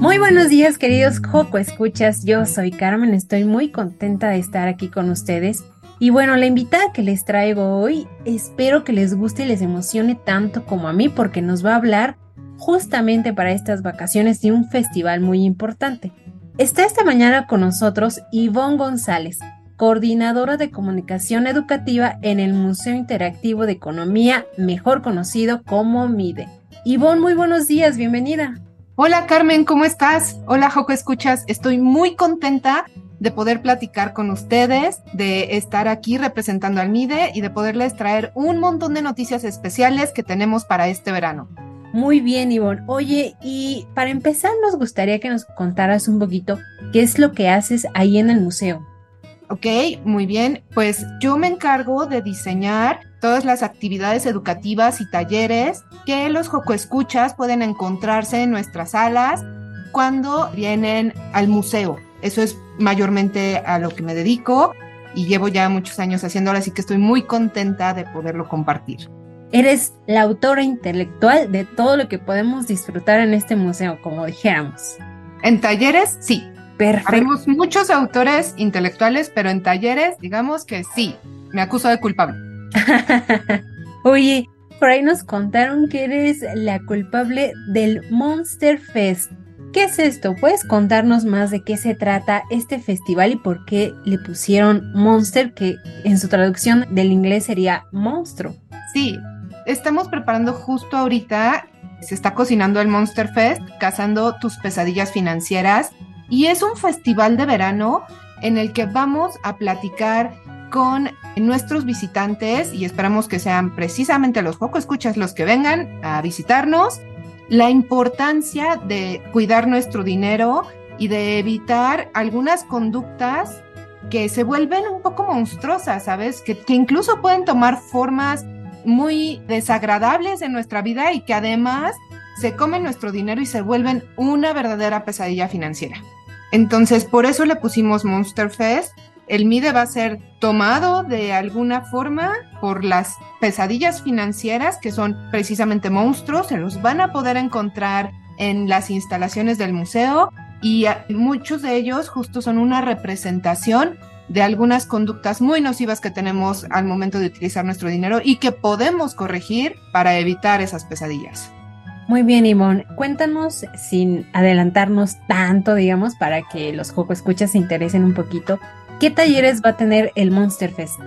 M: Muy buenos días, queridos Joco Escuchas. Yo soy Carmen, estoy muy contenta de estar aquí con ustedes. Y bueno, la invitada que les traigo hoy, espero que les guste y les emocione tanto como a mí, porque nos va a hablar justamente para estas vacaciones de un festival muy importante. Está esta mañana con nosotros Ivonne González, coordinadora de comunicación educativa en el Museo Interactivo de Economía, mejor conocido como MIDE. Ivonne, muy buenos días, bienvenida.
N: Hola Carmen, ¿cómo estás? Hola Joco Escuchas, estoy muy contenta de poder platicar con ustedes, de estar aquí representando al MIDE y de poderles traer un montón de noticias especiales que tenemos para este verano.
M: Muy bien, Ivonne. Oye, y para empezar nos gustaría que nos contaras un poquito qué es lo que haces ahí en el museo.
N: Ok, muy bien. Pues yo me encargo de diseñar todas las actividades educativas y talleres que los escuchas pueden encontrarse en nuestras salas cuando vienen al museo. Eso es mayormente a lo que me dedico. y llevo ya muchos años haciéndolo, así que estoy muy contenta de poderlo compartir.
M: Eres la autora intelectual de todo lo que podemos disfrutar en este museo, como dijéramos.
N: En talleres, sí.
M: Perfecto.
N: Tenemos muchos autores intelectuales, pero en talleres, digamos que sí. Me acuso de culpable.
M: Oye, por ahí nos contaron que eres la culpable del Monster Fest. ¿Qué es esto? ¿Puedes contarnos más de qué se trata este festival y por qué le pusieron Monster, que en su traducción del inglés sería monstruo?
N: Sí, estamos preparando justo ahorita, se está cocinando el Monster Fest, cazando tus pesadillas financieras, y es un festival de verano en el que vamos a platicar con nuestros visitantes y esperamos que sean precisamente los poco escuchas los que vengan a visitarnos la importancia de cuidar nuestro dinero y de evitar algunas conductas que se vuelven un poco monstruosas, ¿sabes? Que, que incluso pueden tomar formas muy desagradables en nuestra vida y que además se comen nuestro dinero y se vuelven una verdadera pesadilla financiera. Entonces, por eso le pusimos Monster Fest. El MIDE va a ser tomado de alguna forma por las pesadillas financieras, que son precisamente monstruos, se los van a poder encontrar en las instalaciones del museo y muchos de ellos justo son una representación de algunas conductas muy nocivas que tenemos al momento de utilizar nuestro dinero y que podemos corregir para evitar esas pesadillas.
M: Muy bien, Ivonne. Cuéntanos, sin adelantarnos tanto, digamos, para que los Joco Escuchas se interesen un poquito, ¿qué talleres va a tener el Monster Fest?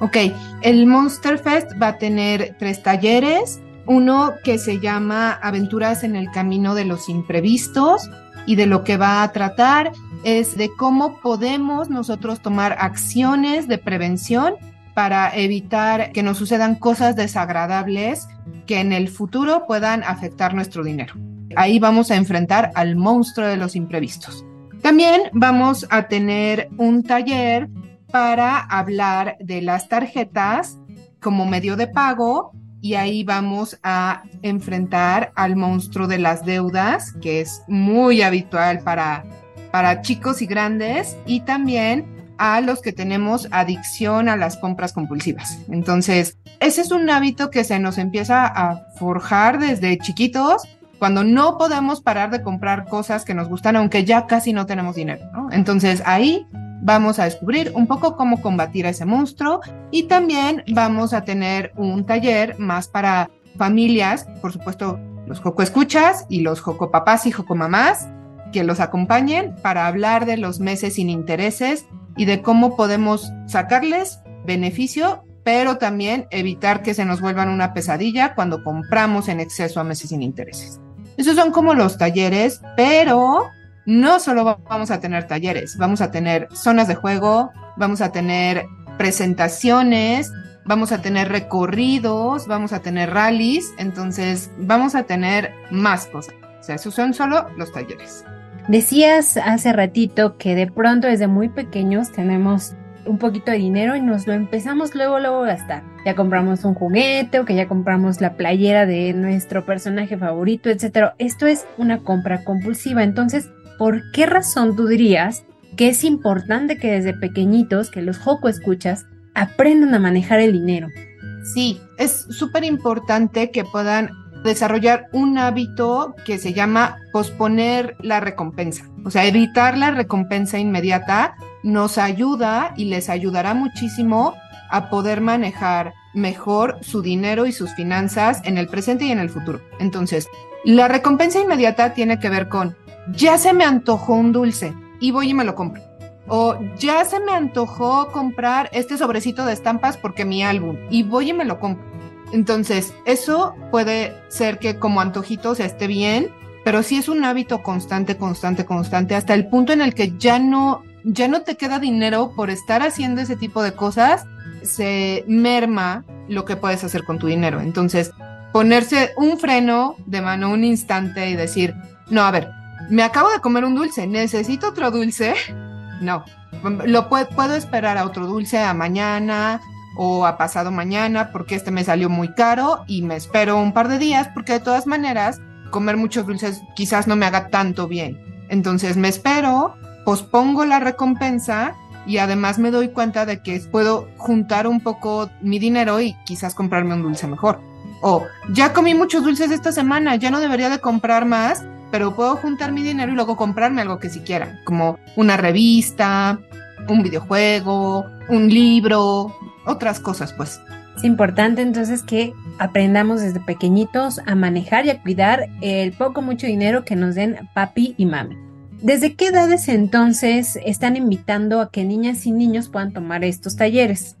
N: Ok, el Monster Fest va a tener tres talleres. Uno que se llama Aventuras en el Camino de los Imprevistos y de lo que va a tratar es de cómo podemos nosotros tomar acciones de prevención para evitar que nos sucedan cosas desagradables que en el futuro puedan afectar nuestro dinero. Ahí vamos a enfrentar al monstruo de los imprevistos. También vamos a tener un taller para hablar de las tarjetas como medio de pago y ahí vamos a enfrentar al monstruo de las deudas, que es muy habitual para, para chicos y grandes, y también a los que tenemos adicción a las compras compulsivas. Entonces, ese es un hábito que se nos empieza a forjar desde chiquitos, cuando no podemos parar de comprar cosas que nos gustan, aunque ya casi no tenemos dinero. Entonces, ahí vamos a descubrir un poco cómo combatir a ese monstruo y también vamos a tener un taller más para familias, por supuesto, los Joco Escuchas y los Joco Papás y Joco Mamás, que los acompañen para hablar de los meses sin intereses y de cómo podemos sacarles beneficio, pero también evitar que se nos vuelvan una pesadilla cuando compramos en exceso a meses sin intereses. Esos son como los talleres, pero no solo vamos a tener talleres, vamos a tener zonas de juego, vamos a tener presentaciones, vamos a tener recorridos, vamos a tener rallies, entonces vamos a tener más cosas. O sea, esos son solo los talleres.
M: Decías hace ratito que de pronto desde muy pequeños tenemos un poquito de dinero y nos lo empezamos luego luego a gastar. Ya compramos un juguete o que ya compramos la playera de nuestro personaje favorito, etcétera. Esto es una compra compulsiva. Entonces, ¿por qué razón tú dirías que es importante que desde pequeñitos, que los Joco escuchas, aprendan a manejar el dinero?
N: Sí, es súper importante que puedan desarrollar un hábito que se llama posponer la recompensa. O sea, evitar la recompensa inmediata nos ayuda y les ayudará muchísimo a poder manejar mejor su dinero y sus finanzas en el presente y en el futuro. Entonces, la recompensa inmediata tiene que ver con, ya se me antojó un dulce y voy y me lo compro. O ya se me antojó comprar este sobrecito de estampas porque mi álbum y voy y me lo compro. Entonces, eso puede ser que como antojito se esté bien, pero si es un hábito constante, constante, constante, hasta el punto en el que ya no, ya no te queda dinero por estar haciendo ese tipo de cosas, se merma lo que puedes hacer con tu dinero. Entonces, ponerse un freno de mano un instante y decir, no, a ver, me acabo de comer un dulce, necesito otro dulce. No, lo puedo esperar a otro dulce a mañana, o a pasado mañana porque este me salió muy caro y me espero un par de días porque de todas maneras comer muchos dulces quizás no me haga tanto bien. Entonces me espero, pospongo la recompensa y además me doy cuenta de que puedo juntar un poco mi dinero y quizás comprarme un dulce mejor. O ya comí muchos dulces esta semana, ya no debería de comprar más, pero puedo juntar mi dinero y luego comprarme algo que si como una revista, un videojuego, un libro, otras cosas pues.
M: Es importante entonces que aprendamos desde pequeñitos a manejar y a cuidar el poco mucho dinero que nos den papi y mami. ¿Desde qué edades entonces están invitando a que niñas y niños puedan tomar estos talleres?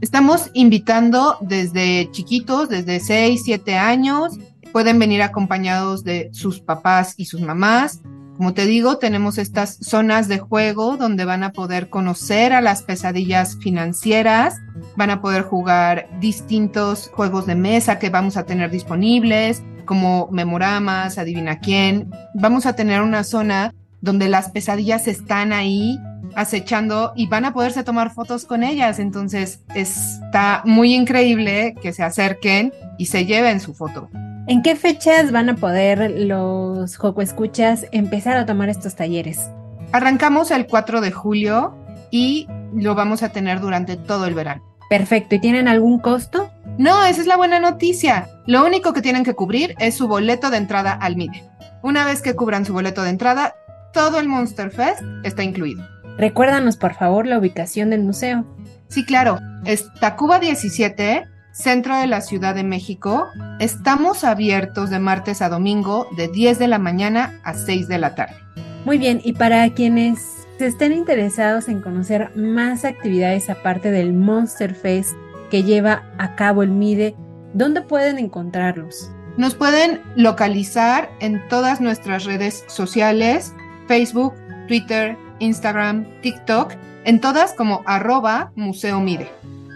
N: Estamos invitando desde chiquitos, desde 6, 7 años. Pueden venir acompañados de sus papás y sus mamás. Como te digo, tenemos estas zonas de juego donde van a poder conocer a las pesadillas financieras, van a poder jugar distintos juegos de mesa que vamos a tener disponibles, como memoramas, adivina quién. Vamos a tener una zona donde las pesadillas están ahí acechando y van a poderse tomar fotos con ellas. Entonces está muy increíble que se acerquen y se lleven su foto.
M: ¿En qué fechas van a poder los Joco Escuchas empezar a tomar estos talleres?
N: Arrancamos el 4 de julio y lo vamos a tener durante todo el verano.
M: Perfecto. ¿Y tienen algún costo?
N: No, esa es la buena noticia. Lo único que tienen que cubrir es su boleto de entrada al MIDE. Una vez que cubran su boleto de entrada, todo el Monster Fest está incluido.
M: Recuérdanos, por favor, la ubicación del museo.
N: Sí, claro. Es Tacuba 17, centro de la Ciudad de México. Estamos abiertos de martes a domingo de 10 de la mañana a 6 de la tarde.
M: Muy bien, y para quienes estén interesados en conocer más actividades aparte del Monster Fest que lleva a cabo el MIDE, ¿dónde pueden encontrarlos?
N: Nos pueden localizar en todas nuestras redes sociales Facebook, Twitter, Instagram, TikTok, en todas como arroba Museo Mide.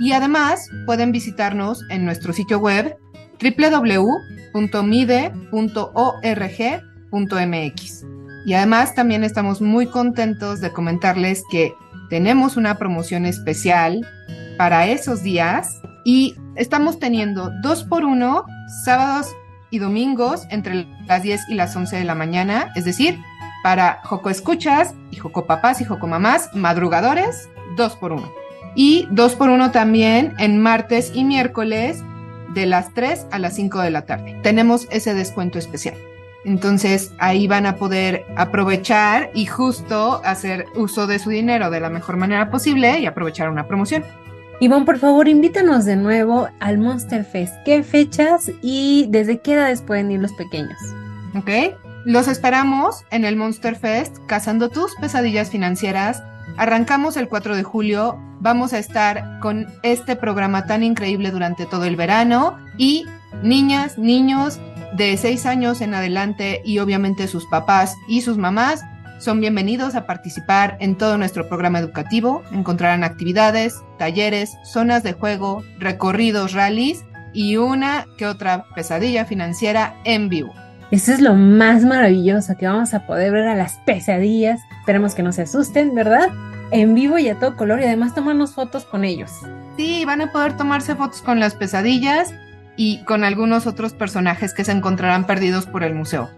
N: Y además pueden visitarnos en nuestro sitio web www.mide.org.mx. Y además también estamos muy contentos de comentarles que tenemos una promoción especial para esos días y estamos teniendo dos por uno sábados y domingos entre las 10 y las 11 de la mañana, es decir, para Joco Escuchas y Joco Papás y Joco Mamás, madrugadores, dos por uno. Y dos por uno también en martes y miércoles de las 3 a las 5 de la tarde. Tenemos ese descuento especial. Entonces ahí van a poder aprovechar y justo hacer uso de su dinero de la mejor manera posible y aprovechar una promoción.
M: Ivonne, por favor, invítanos de nuevo al Monster Fest. ¿Qué fechas y desde qué edades pueden ir los pequeños?
N: Ok, los esperamos en el Monster Fest, cazando tus pesadillas financieras. Arrancamos el 4 de julio, vamos a estar con este programa tan increíble durante todo el verano y niñas, niños de 6 años en adelante y obviamente sus papás y sus mamás son bienvenidos a participar en todo nuestro programa educativo. Encontrarán actividades, talleres, zonas de juego, recorridos, rallies y una que otra pesadilla financiera en vivo.
M: Eso es lo más maravilloso, que vamos a poder ver a las pesadillas. Esperemos que no se asusten, ¿verdad? En vivo y a todo color y además tomarnos fotos con ellos.
N: Sí, van a poder tomarse fotos con las pesadillas y con algunos otros personajes que se encontrarán perdidos por el museo.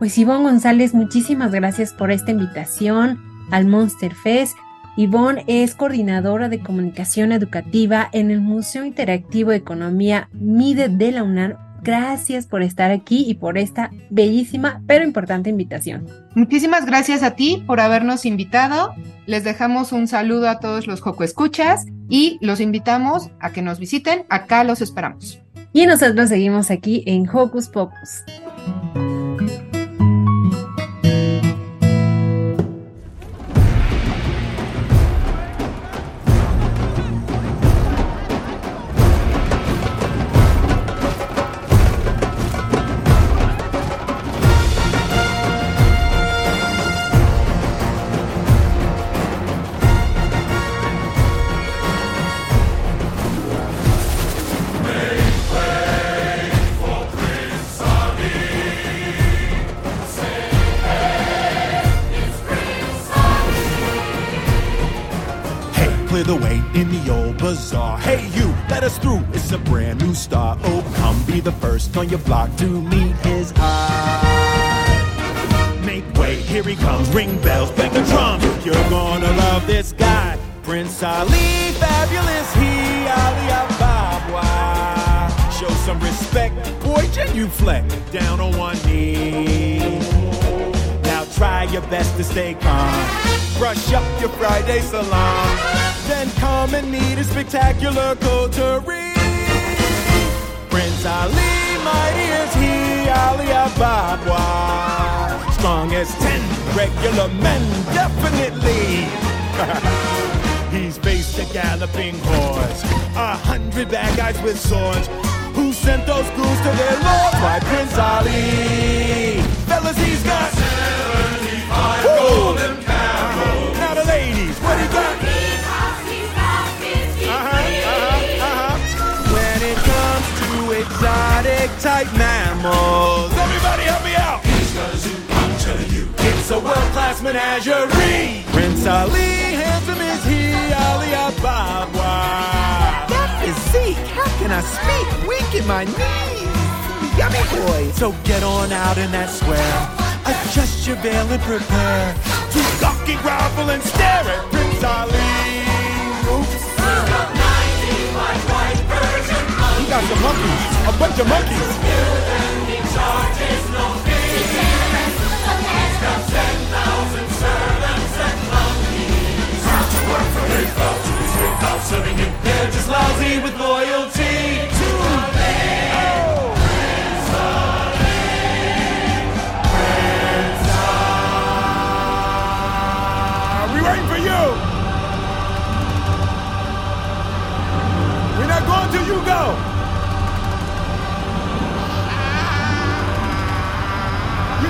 M: Pues Ivonne González, muchísimas gracias por esta invitación al Monster Fest. Ivonne es coordinadora de comunicación educativa en el Museo Interactivo de Economía MIDE de la UNAM Gracias por estar aquí y por esta bellísima pero importante invitación.
N: Muchísimas gracias a ti por habernos invitado. Les dejamos un saludo a todos los Joco Escuchas y los invitamos a que nos visiten. Acá los esperamos.
M: Y nosotros seguimos aquí en Hocus Pocus.
O: The first on your block to meet his eye. Make way, here he comes. Ring bells, bang the drums. You're gonna love this guy. Prince Ali, fabulous he, Ali Ababa. Show some respect, boy, genuflect down on one knee. Now try your best to stay calm. Brush up your Friday salon. Then come and meet a spectacular coterie. Ali, mighty as he, Ali Ababa. Strong as ten regular men, definitely. He's faced a galloping horse, a hundred bad guys with swords. Who sent those ghouls to their lord? Why, Prince Ali. Fellas, he's got 75 golden exotic type mammals, everybody help me out. He's got a zoo, I'm telling you. It's a world-class menagerie. Prince Ali, handsome is he, Ali Ababa. That physique, how can I speak? Weak in my knees. Yummy boy. So get on out in that square. Adjust your veil and prepare to gawk and grovel and stare at Prince Ali. Oops. Got some monkeys, a bunch of monkeys. Serving him, they're just lousy with loyalty to you go.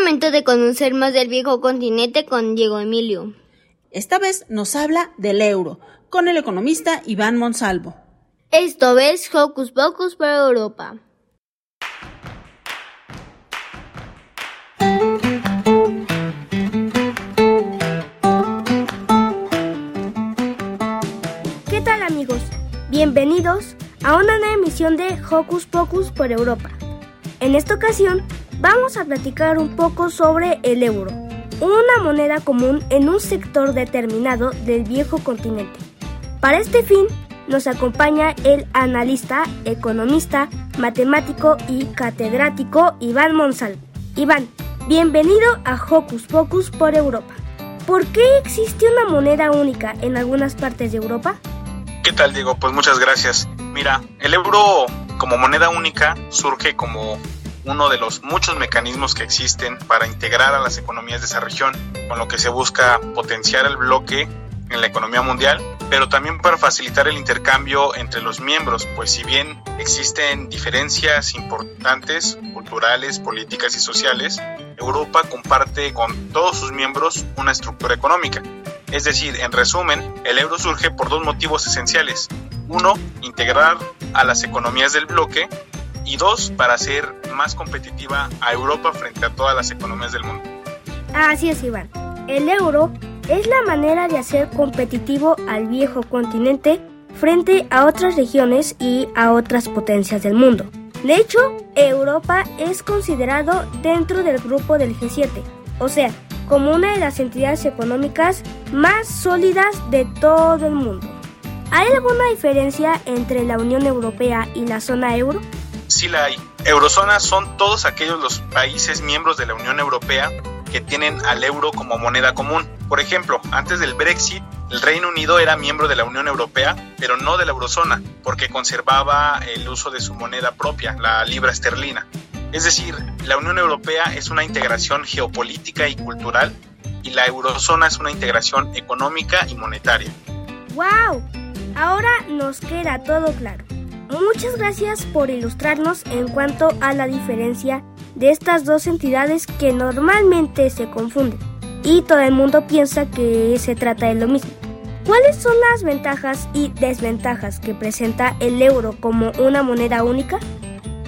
A: Es momento de conocer más del viejo continente con Diego Emilio.
F: Esta vez nos habla del euro, con el economista Iván Monsalvo.
A: Esto es Hocus Pocus para Europa.
P: ¿Qué tal amigos? Bienvenidos a una nueva emisión de Hocus Pocus por Europa. En esta ocasión vamos a platicar un poco sobre el euro, una moneda común en un sector determinado del viejo continente. Para este fin nos acompaña el analista, economista, matemático y catedrático Iván Monsalvo. Iván, bienvenido a Hocus Pocus por Europa. ¿Por qué existe una moneda única en algunas partes de Europa?
Q: ¿Qué tal, Diego? Pues muchas gracias. Mira, el euro como moneda única surge como uno de los muchos mecanismos que existen para integrar a las economías de esa región, con lo que se busca potenciar el bloque en la economía mundial, pero también para facilitar el intercambio entre los miembros, pues si bien existen diferencias importantes, culturales, políticas y sociales, Europa comparte con todos sus miembros una estructura económica. Es decir, en resumen, el euro surge por dos motivos esenciales. Uno, integrar a las economías del bloque y dos, para hacer más competitiva a Europa frente a todas las economías del mundo.
P: Así es, Iván. El euro es la manera de hacer competitivo al viejo continente frente a otras regiones y a otras potencias del mundo. De hecho, Europa es considerado dentro del grupo del G7, o sea, como una de las entidades económicas más sólidas de todo el mundo. ¿Hay alguna diferencia entre la Unión Europea y la zona euro?
Q: Sí la hay. Eurozona son todos aquellos los países miembros de la Unión Europea que tienen al euro como moneda común. Por ejemplo, antes del Brexit, el Reino Unido era miembro de la Unión Europea, pero no de la eurozona, porque conservaba el uso de su moneda propia, la libra esterlina. Es decir, la Unión Europea es una integración geopolítica y cultural y la eurozona es una integración económica y monetaria.
P: ¡Wow! Ahora nos queda todo claro. Muchas gracias por ilustrarnos en cuanto a la diferencia de estas dos entidades que normalmente se confunden y todo el mundo piensa que se trata de lo mismo. ¿Cuáles son las ventajas y desventajas que presenta el euro como una moneda única?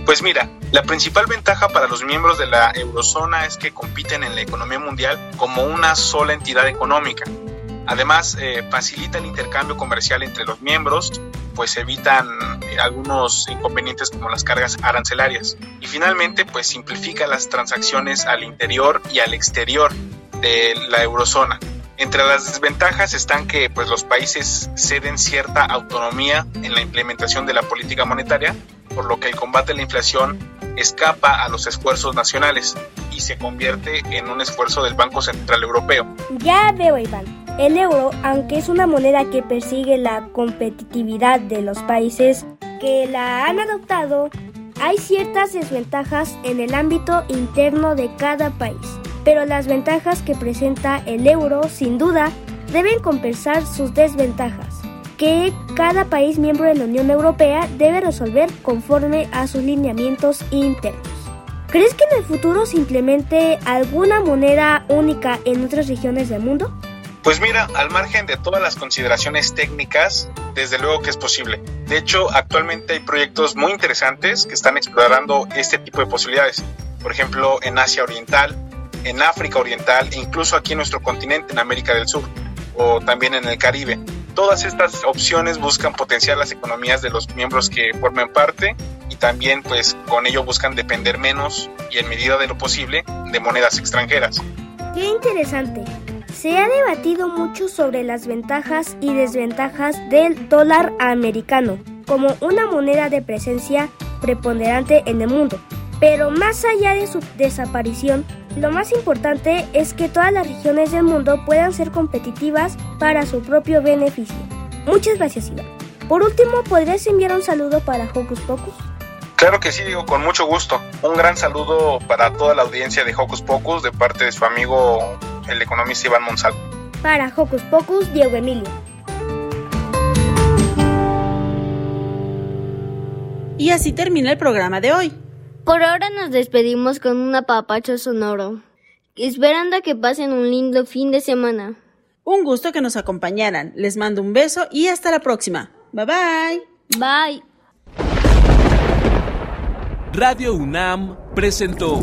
Q: Pues mira, la principal ventaja para los miembros de la eurozona es que compiten en la economía mundial como una sola entidad económica. Además, eh, facilita el intercambio comercial entre los miembros, pues evitan eh, algunos inconvenientes como las cargas arancelarias. Y finalmente, pues simplifica las transacciones al interior y al exterior de la eurozona. Entre las desventajas están que pues, los países ceden cierta autonomía en la implementación de la política monetaria, por lo que el combate a la inflación escapa a los esfuerzos nacionales y se convierte en un esfuerzo del Banco Central Europeo.
P: Ya veo, Iván. El euro, aunque es una moneda que persigue la competitividad de los países que la han adoptado, hay ciertas desventajas en el ámbito interno de cada país. Pero las ventajas que presenta el euro, sin duda, deben compensar sus desventajas, que cada país miembro de la Unión Europea debe resolver conforme a sus lineamientos internos. ¿Crees que en el futuro se implemente alguna moneda única en otras regiones del mundo?
Q: Pues mira, al margen de todas las consideraciones técnicas, desde luego que es posible. De hecho, actualmente hay proyectos muy interesantes que están explorando este tipo de posibilidades. Por ejemplo, en Asia Oriental, en África Oriental e incluso aquí en nuestro continente, en América del Sur o también en el Caribe. Todas estas opciones buscan potenciar las economías de los miembros que formen parte y también pues con ello buscan depender menos y en medida de lo posible de monedas extranjeras.
P: Qué interesante. Se ha debatido mucho sobre las ventajas y desventajas del dólar americano como una moneda de presencia preponderante en el mundo. Pero más allá de su desaparición, lo más importante es que todas las regiones del mundo puedan ser competitivas para su propio beneficio. Muchas gracias, Iván. Por último, ¿podrías enviar un saludo para Hocus Pocus?
Q: Claro que sí, digo, con mucho gusto. Un gran saludo para toda la audiencia de Hocus Pocus de parte de su amigo el economista Iván Monsalvo.
P: Para Hocus Pocus, Diego Emilio.
F: Y así termina el programa de hoy.
A: Por ahora nos despedimos con un apapacho sonoro, esperando a que pasen un lindo fin de semana.
F: Un gusto que nos acompañaran. Les mando un beso y hasta la próxima. Bye bye.
A: Bye.
D: Radio UNAM presentó